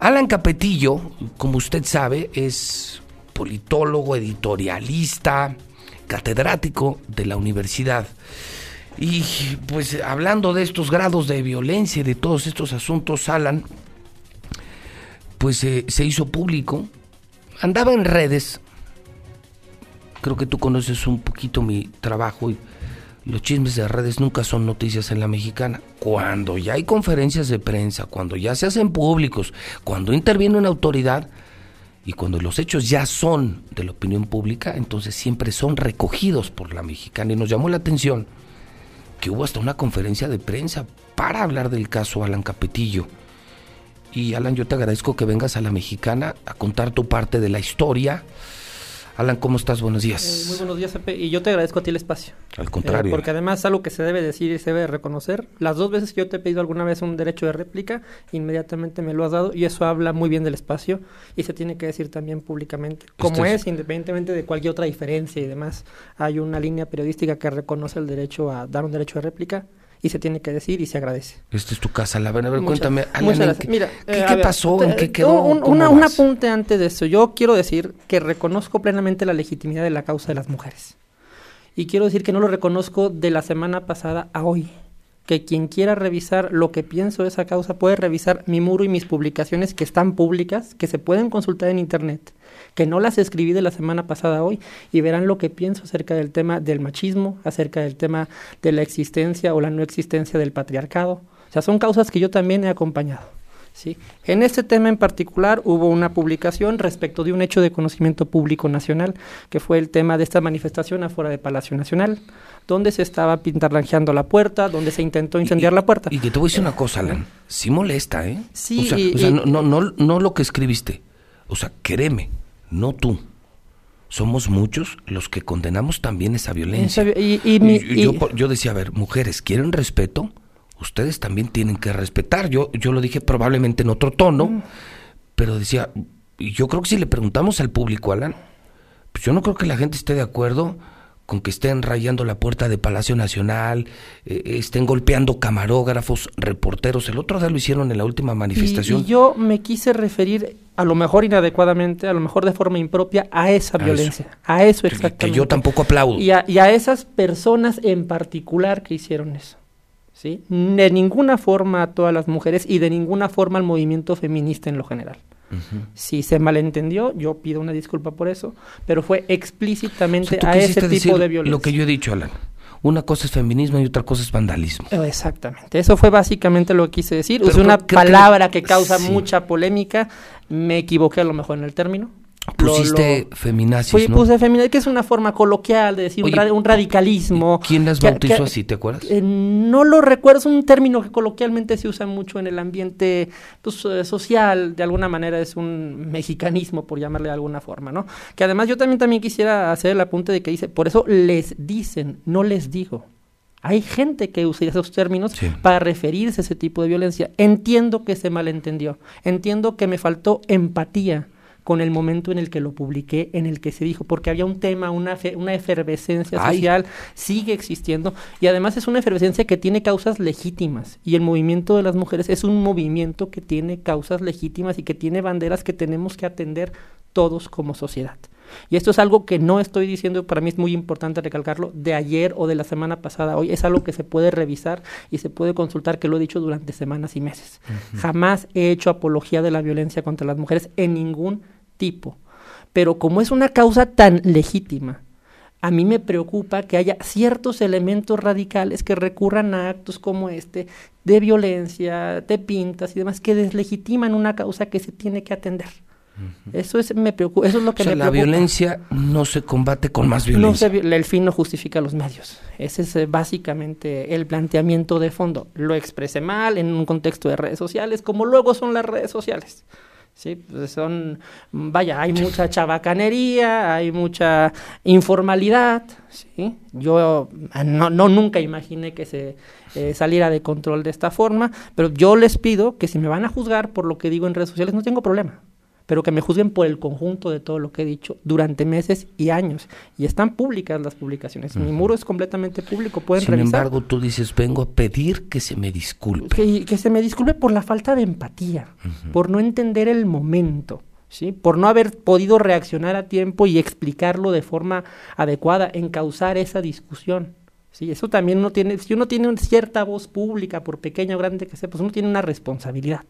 Alan Capetillo, como usted sabe, es politólogo, editorialista, catedrático de la universidad. Y pues hablando de estos grados de violencia y de todos estos asuntos, Alan, pues eh, se hizo público, andaba en redes, creo que tú conoces un poquito mi trabajo y los chismes de redes nunca son noticias en la mexicana. Cuando ya hay conferencias de prensa, cuando ya se hacen públicos, cuando interviene una autoridad y cuando los hechos ya son de la opinión pública, entonces siempre son recogidos por la mexicana. Y nos llamó la atención que hubo hasta una conferencia de prensa para hablar del caso Alan Capetillo. Y Alan, yo te agradezco que vengas a la mexicana a contar tu parte de la historia Alan, ¿cómo estás? Buenos días. Eh, muy buenos días, Epe, y yo te agradezco a ti el espacio. Al contrario. Eh, porque además algo que se debe decir y se debe reconocer. Las dos veces que yo te he pedido alguna vez un derecho de réplica, inmediatamente me lo has dado y eso habla muy bien del espacio y se tiene que decir también públicamente. Como es, independientemente de cualquier otra diferencia y demás, hay una línea periodística que reconoce el derecho a dar un derecho de réplica y se tiene que decir y se agradece. Esta es tu casa, la verdad. A ver, cuéntame. Mira, ¿qué, eh, pasó? ¿En qué quedó? Un, apunte antes de eso. Yo quiero decir que reconozco plenamente la legitimidad de la causa de las mujeres. Y quiero decir que no lo reconozco de la semana pasada a hoy que quien quiera revisar lo que pienso de esa causa puede revisar mi muro y mis publicaciones que están públicas, que se pueden consultar en internet, que no las escribí de la semana pasada hoy y verán lo que pienso acerca del tema del machismo, acerca del tema de la existencia o la no existencia del patriarcado. O sea, son causas que yo también he acompañado. ¿Sí? En este tema en particular hubo una publicación respecto de un hecho de conocimiento público nacional, que fue el tema de esta manifestación afuera de Palacio Nacional, donde se estaba pintarranjeando la puerta, donde se intentó incendiar la puerta. Y que te voy a decir una cosa, Alan, sí molesta, ¿eh? Sí. O sea, no, no, no, lo que escribiste, o sea, créeme, no tú somos muchos los que condenamos también esa violencia. Y, yo, yo, decía, a ver, mujeres, ¿quieren respeto? Ustedes también tienen que respetar. Yo, yo lo dije probablemente en otro tono, mm. pero decía, yo creo que si le preguntamos al público, Alan, pues yo no creo que la gente esté de acuerdo con que estén rayando la puerta de Palacio Nacional, eh, estén golpeando camarógrafos, reporteros. El otro día lo hicieron en la última manifestación. Y, yo me quise referir, a lo mejor inadecuadamente, a lo mejor de forma impropia, a esa violencia. A eso exactamente. Que yo tampoco aplaudo. y a esas personas en particular que hicieron eso. ¿Sí? De ninguna forma a todas las mujeres y de ninguna forma al movimiento feminista en lo general. Si se malentendió, yo pido una disculpa por eso, pero fue explícitamente a ese tipo de violencia. Lo que yo he dicho, Alan. Una cosa es feminismo y otra cosa es vandalismo. Exactamente. Eso fue básicamente lo que quise decir. Usé una palabra que, causa mucha polémica. Me equivoqué a lo mejor en el término. Pusiste feminazis, ¿no? Puse feminazis, que es una forma coloquial de decir un, radicalismo. ¿Quién las bautizó así, te acuerdas? Eh, no lo recuerdo, es un término que coloquialmente se usa mucho en el ambiente pues, eh, social, de alguna manera es un mexicanismo, por llamarle de alguna forma, ¿no? Que además yo también, también quisiera hacer el apunte de que dice, por eso les dicen, no les digo. Hay gente que usa esos términos para referirse a ese tipo de violencia. Entiendo que se malentendió, entiendo que me faltó empatía con el momento en el que lo publiqué, en el que se dijo, porque había un tema, una, una efervescencia social, sigue existiendo, y además es una efervescencia que tiene causas legítimas, y el movimiento de las mujeres es un movimiento que tiene causas legítimas y que tiene banderas que tenemos que atender todos como sociedad. Y esto es algo que no estoy diciendo, para mí es muy importante recalcarlo, de ayer o de la semana pasada, hoy es algo que se puede revisar y se puede consultar, que lo he dicho durante semanas y meses. Jamás he hecho apología de la violencia contra las mujeres en ningún tipo. Pero como es una causa tan legítima, a mí me preocupa que haya ciertos elementos radicales que recurran a actos como este, de violencia, de pintas y demás, que deslegitiman una causa que se tiene que atender. Eso es me preocupa, eso es lo que me preocupa. la violencia no se combate con más violencia. No el fin no justifica los medios. Ese es eh, básicamente el planteamiento de fondo. Lo expresé mal en un contexto de redes sociales, como luego son las redes sociales. Sí, pues son, vaya, hay mucha chabacanería, hay mucha informalidad, ¿sí? Yo ah, no, no nunca imaginé que se eh, saliera de control de esta forma, pero yo les pido que si me van a juzgar por lo que digo en redes sociales, no tengo problema pero que me juzguen por el conjunto de todo lo que he dicho durante meses y años. Y están públicas las publicaciones. Mi muro es completamente público, pueden Sin revisar. embargo, tú dices, vengo a pedir que se me disculpe. Que, que se me disculpe por la falta de empatía, por no entender el momento. ¿Sí? por no haber podido reaccionar a tiempo y explicarlo de forma adecuada, encauzar esa discusión. Sí, eso también uno tiene, si uno tiene una cierta voz pública, por pequeña o grande que sea, pues uno tiene una responsabilidad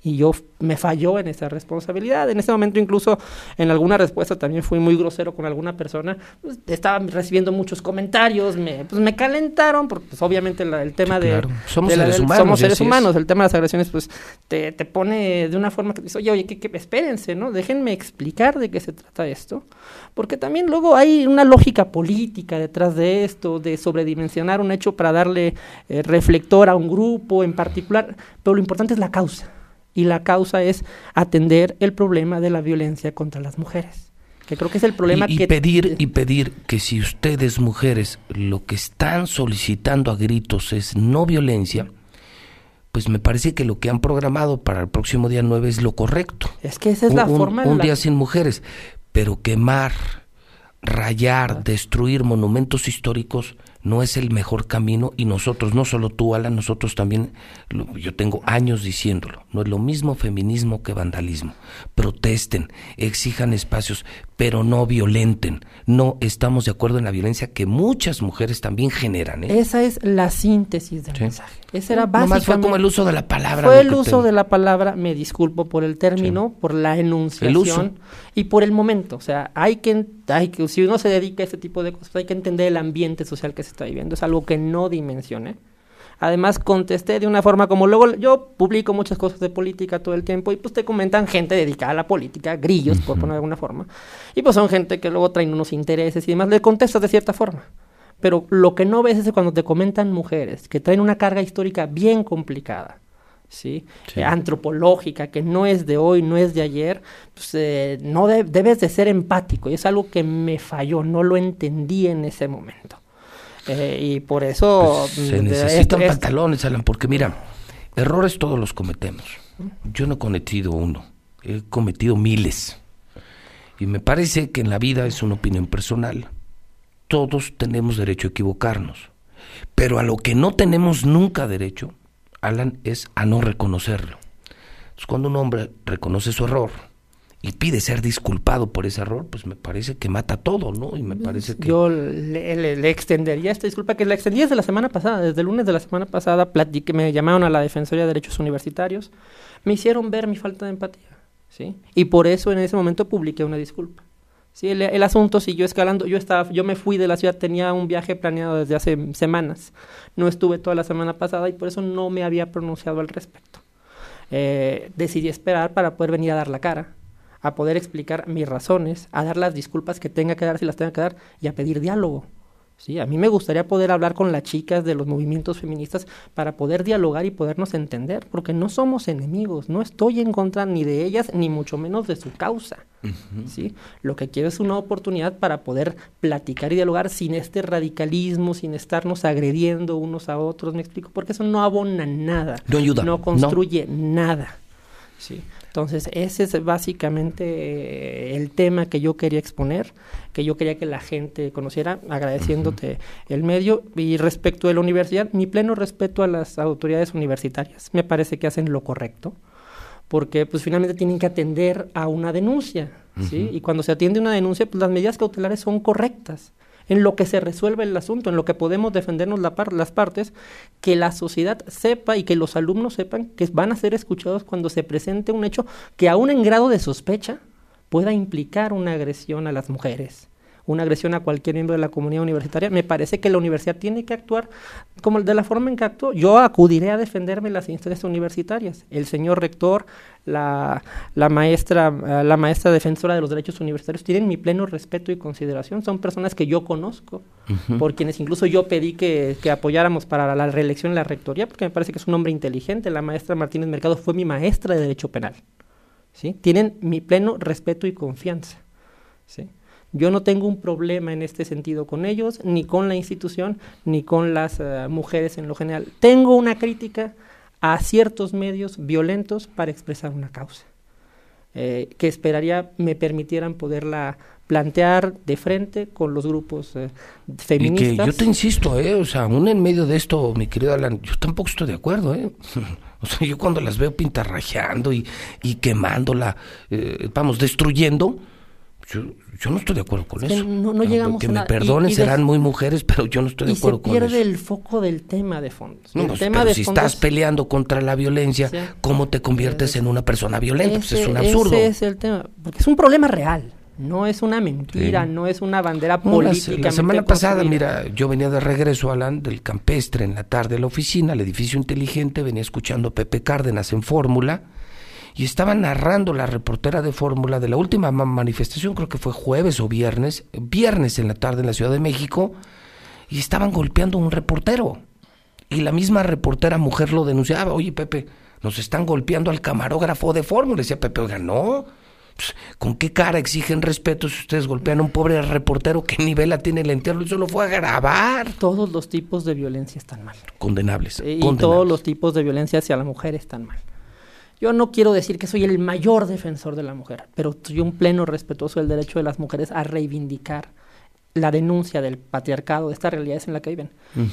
y yo me falló en esa responsabilidad. En ese momento incluso en alguna respuesta también fui muy grosero con alguna persona. Pues, estaba recibiendo muchos comentarios, me, pues, me calentaron, porque pues, obviamente el tema sí, de... Claro. Somos de la, seres humanos. Somos seres humanos. El tema de las agresiones pues te, te pone de una forma que dices, oye, oye, que, que, espérense, ¿no? Déjenme explicar de qué se trata esto. Porque también luego hay una lógica política detrás de esto, de sobredimensionar un hecho para darle eh, reflector a un grupo en particular. Pero lo importante es la causa y la causa es atender el problema de la violencia contra las mujeres que creo que es el problema y, y que pedir y pedir que si ustedes mujeres lo que están solicitando a gritos es no violencia pues me parece que lo que han programado para el próximo día 9 es lo correcto es que esa es la un, forma un la... día sin mujeres pero quemar rayar ah. destruir monumentos históricos no es el mejor camino y nosotros, no solo tú, Alan, nosotros también, yo tengo años diciéndolo, no es lo mismo feminismo que vandalismo. Protesten, exijan espacios, pero no violenten. No estamos de acuerdo en la violencia que muchas mujeres también generan. ¿eh? Esa es la síntesis del sí. mensaje. Esa era básicamente... fue como el uso de la palabra. Fue el uso te... de la palabra, me disculpo por el término, sí. por la enunciación el uso. y por el momento. O sea, hay que, hay que, si uno se dedica a este tipo de cosas, hay que entender el ambiente social que se está viviendo. Es algo que no dimensioné. Además, contesté de una forma como luego yo publico muchas cosas de política todo el tiempo y pues te comentan gente dedicada a la política, grillos, uh -huh. por poner de alguna forma. Y pues son gente que luego traen unos intereses y demás. Le contestas de cierta forma. Pero lo que no ves es cuando te comentan mujeres que traen una carga histórica bien complicada. ¿sí? Sí. Antropológica, que no es de hoy, no es de ayer, pues eh, no de debes de ser empático y es algo que me falló, no lo entendí en ese momento. Eh, y por eso... Pues se necesitan es, pantalones, Alan, porque mira, errores todos los cometemos. Yo no he cometido uno, he cometido miles. Y me parece que en la vida es una opinión personal. Todos tenemos derecho a equivocarnos. Pero a lo que no tenemos nunca derecho, Alan, es a no reconocerlo. Entonces, cuando un hombre reconoce su error, y pide ser disculpado por ese error, pues me parece que mata todo, ¿no? Y me parece que... Yo le, extendería esta disculpa, que la extendí desde la semana pasada, desde el lunes de la semana pasada, platiqué, me llamaron a la Defensoría de Derechos Universitarios, me hicieron ver mi falta de empatía, ¿sí? Y por eso en ese momento publiqué una disculpa. Sí, el, el, asunto siguió escalando. Yo estaba, yo me fui de la ciudad, tenía un viaje planeado desde hace semanas. No estuve toda la semana pasada y por eso no me había pronunciado al respecto. Eh, decidí esperar para poder venir a dar la cara a poder explicar mis razones, a dar las disculpas que tenga que dar si las tenga que dar y a pedir diálogo. Sí, a mí me gustaría poder hablar con las chicas de los movimientos feministas para poder dialogar y podernos entender, porque no somos enemigos, no estoy en contra ni de ellas ni mucho menos de su causa. Uh -huh. ¿sí? Lo que quiero es una oportunidad para poder platicar y dialogar sin este radicalismo, sin estarnos agrediendo unos a otros, me explico, porque eso no abona nada, no ayuda, no construye no. nada. Sí. Entonces, ese es básicamente eh, el tema que yo quería exponer, que yo quería que la gente conociera, agradeciéndote uh -huh. el medio. Y respecto de la universidad, mi pleno respeto a las autoridades universitarias. Me parece que hacen lo correcto, porque pues finalmente tienen que atender a una denuncia, uh -huh. ¿sí? Y cuando se atiende una denuncia, pues las medidas cautelares son correctas en lo que se resuelve el asunto, en lo que podemos defendernos la par las partes, que la sociedad sepa y que los alumnos sepan que van a ser escuchados cuando se presente un hecho que aún en grado de sospecha pueda implicar una agresión a las mujeres una agresión a cualquier miembro de la comunidad universitaria, me parece que la universidad tiene que actuar como de la forma en que actuó. Yo acudiré a defenderme en las instancias universitarias. El señor rector, la, la, maestra, la maestra defensora de los derechos universitarios tienen mi pleno respeto y consideración. Son personas que yo conozco, uh -huh. por quienes incluso yo pedí que, que apoyáramos para la reelección en la rectoría, porque me parece que es un hombre inteligente. La maestra Martínez Mercado fue mi maestra de Derecho Penal. ¿sí? Tienen mi pleno respeto y confianza. ¿sí? Yo no tengo un problema en este sentido con ellos, ni con la institución, ni con las uh, mujeres en lo general. Tengo una crítica a ciertos medios violentos para expresar una causa. eh, que esperaría me permitieran poderla plantear de frente con los grupos eh, feministas. Y que yo te insisto, eh, o sea, aún en medio de esto, mi querido Alan, yo tampoco estoy de acuerdo, eh. O sea, yo cuando las veo pintarrajeando y, y quemándola, eh, vamos, destruyendo, yo, yo no estoy de acuerdo con eso. No, no llegamos que a me nada. perdonen, Y- y serán muy mujeres, pero yo no estoy de y se acuerdo con pierde eso. el foco del tema de fondo. No, pues, tema pero de si estás es- peleando contra la violencia, Sí. ¿cómo te conviertes en una persona violenta? Pues es Ese- un absurdo. Ese es el tema, porque es un problema real. No es una mentira, Sí. no es una bandera No, la, política. la semana pasada, mira, yo venía de regreso, Alan, del campestre en la tarde a la oficina, al edificio inteligente, venía escuchando a Pepe Cárdenas en Fórmula y estaba narrando la reportera de Fórmula de la última ma- manifestación, creo que fue jueves o viernes, viernes en la tarde en la Ciudad de México, y estaban golpeando a un reportero. Y la misma reportera mujer lo denunciaba, oye Pepe, nos están golpeando al camarógrafo de Fórmula. Y decía Pepe, oiga, no. Pues, ¿Con qué cara exigen respeto si ustedes golpean a un pobre reportero? ¿Qué nivel la tiene el entierro? Y solo fue a grabar. Todos los tipos de violencia están mal. Condenables. Eh, y condenables. todos los tipos de violencia hacia la mujer están mal. Yo no quiero decir que soy el mayor defensor de la mujer, pero soy un pleno respetuoso del derecho de las mujeres a reivindicar la denuncia del patriarcado, de estas realidades en las que viven.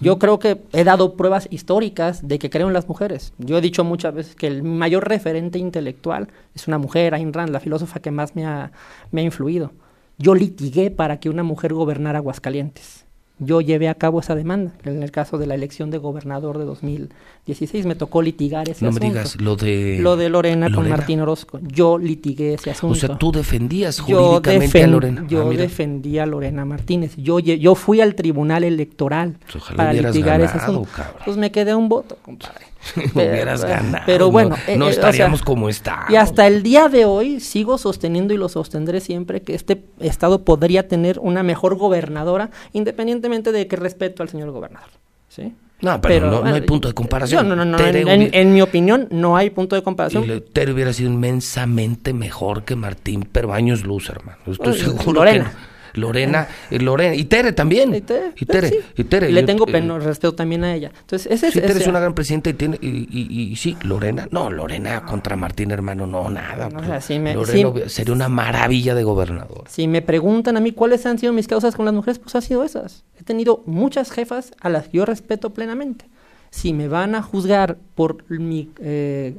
Yo creo que he dado pruebas históricas de que creo en las mujeres. Yo he dicho muchas veces que el mayor referente intelectual es una mujer, Ayn Rand, la filósofa que más me ha, me ha influido. Yo litigué para que una mujer gobernara Aguascalientes. Yo llevé a cabo esa demanda. En el caso de la elección de gobernador de 2016 me tocó litigar ese No me asunto. digas lo de... Lo de Lorena, con. Martín Orozco. Yo litigué ese asunto. O sea, tú defendías jurídicamente a Lorena. yo Ah, defendí a Lorena Martínez. Yo, yo fui al tribunal electoral Pues ojalá para litigar ese asunto. cabrón. Pues me quedé un voto, compadre. hubieras Pero- ganado. Pero no- bueno, no, eh, eh, o sea, estaríamos como estamos. y hasta el día de hoy sigo sosteniendo y lo sostendré siempre que este estado podría tener una mejor gobernadora, independientemente de que respeto al señor gobernador. ¿sí? No, pero, no, no hay punto de comparación. No, no, no, en, en- hubi- en mi opinión, no hay punto de y comparación. le- Tere hubiera sido inmensamente mejor que Martín, pero años luz, hermano. Estoy Ay, seguro Lorena. que no. Lorena, eh, Lorena, y Tere también. Y Tere, y Tere, sí. y Tere, Y le yo- tengo eh, peno, respeto también a ella. Entonces, ese Sí, es... Tere es una gran presidenta y tiene, y, y- y sí, Lorena, no, Lorena contra Martín, hermano, no, nada. No, o sea, sí me- Lorena sí- sería una maravilla de gobernador. Si me preguntan a mí cuáles han sido mis causas con las mujeres, pues ha sido esas. He tenido muchas jefas a las que yo respeto plenamente. Si me van a juzgar por mi eh,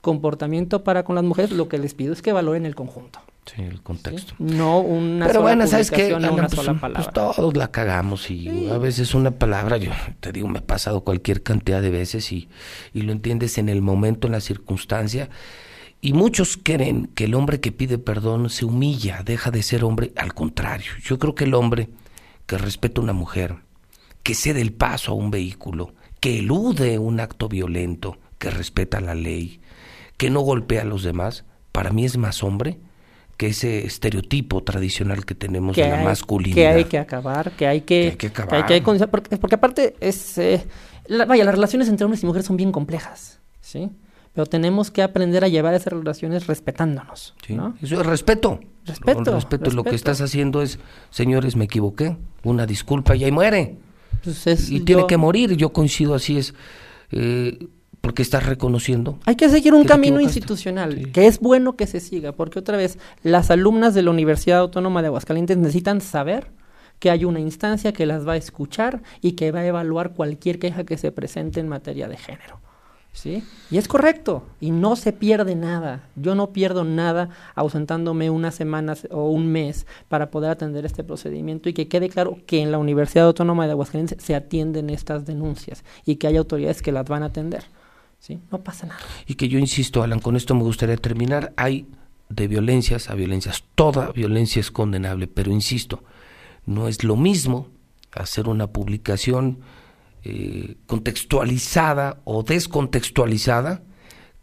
comportamiento para con las mujeres, lo que les pido es que valoren el conjunto. Sí, el ¿sí? contexto. No una Pero sola bueno, ¿sabes qué? una Pues, sola pues palabra. todos la cagamos y a veces una palabra, yo te digo, me ha pasado cualquier cantidad de veces y, y lo entiendes en el momento, en la circunstancia. Y muchos creen que el hombre que pide perdón se humilla, deja de ser hombre. Al contrario, yo creo que el hombre que respeta a una mujer, que cede el paso a un vehículo, que elude un acto violento, que respeta la ley, que no golpea a los demás, para mí es más hombre que ese estereotipo tradicional que tenemos que de la hay, masculinidad. que hay que acabar, que hay que, Que hay que acabar. hay porque, porque aparte es, eh, la- vaya, las relaciones entre hombres y mujeres son bien complejas, ¿sí? Pero tenemos que aprender a llevar esas relaciones respetándonos, Sí, ¿no? Eso es respeto. Respeto, respeto. Lo que estás haciendo es, señores, me equivoqué, una disculpa y ahí muere. Pues es- Y tiene que morir, yo coincido, así es. eh, porque estás reconociendo. Hay que seguir un que camino institucional, Sí. que es bueno que se siga, porque otra vez, las alumnas de la Universidad Autónoma de Aguascalientes necesitan saber que hay una instancia que las va a escuchar y que va a evaluar cualquier queja que se presente en materia de género. ¿Sí? Y es correcto, y no se pierde nada. Yo no pierdo nada ausentándome unas semanas o un mes para poder atender este procedimiento y que quede claro que en la Universidad Autónoma de Aguascalientes se atienden estas denuncias y que hay autoridades que las van a atender. ¿Sí? No pasa nada. Y que yo insisto, Alan, con esto me gustaría terminar. Hay de violencias a violencias. Toda violencia es condenable, pero insisto, no es lo mismo hacer una publicación eh, contextualizada o descontextualizada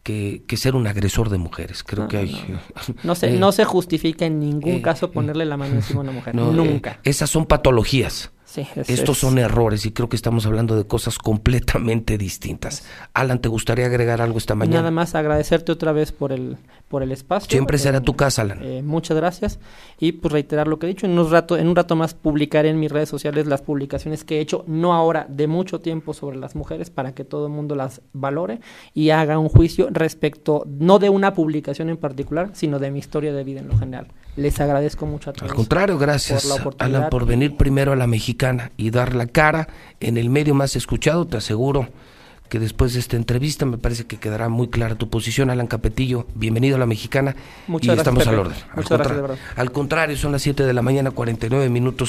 que, que ser un agresor de mujeres. Creo No, que hay... no, No se, eh, no se justifica en ningún eh, caso ponerle la mano encima a una mujer. no, Nunca. esas son patologías. Sí, es- Estos es- son errores y creo que estamos hablando de cosas completamente distintas. Alan, ¿te gustaría agregar algo esta mañana? Nada más agradecerte otra vez por el por el espacio. Siempre será tu casa, Alan. Eh, muchas gracias. Y pues reiterar lo que he dicho, en un rato, en un rato más publicaré en mis redes sociales las publicaciones que he hecho, no ahora, de mucho tiempo sobre las mujeres, para que todo el mundo las valore y haga un juicio respecto, no de una publicación en particular, sino de mi historia de vida en lo general. Les agradezco mucho a todos. Al contrario, gracias, Alan, por venir primero a la mexicana y dar la cara en el medio más escuchado, te aseguro que después de esta entrevista me parece que quedará muy clara tu posición, Alan Capetillo. Bienvenido a la mexicana Muchas y estamos al orden. Al, gracias, al contrario, son las 7 de la mañana, 49 minutos.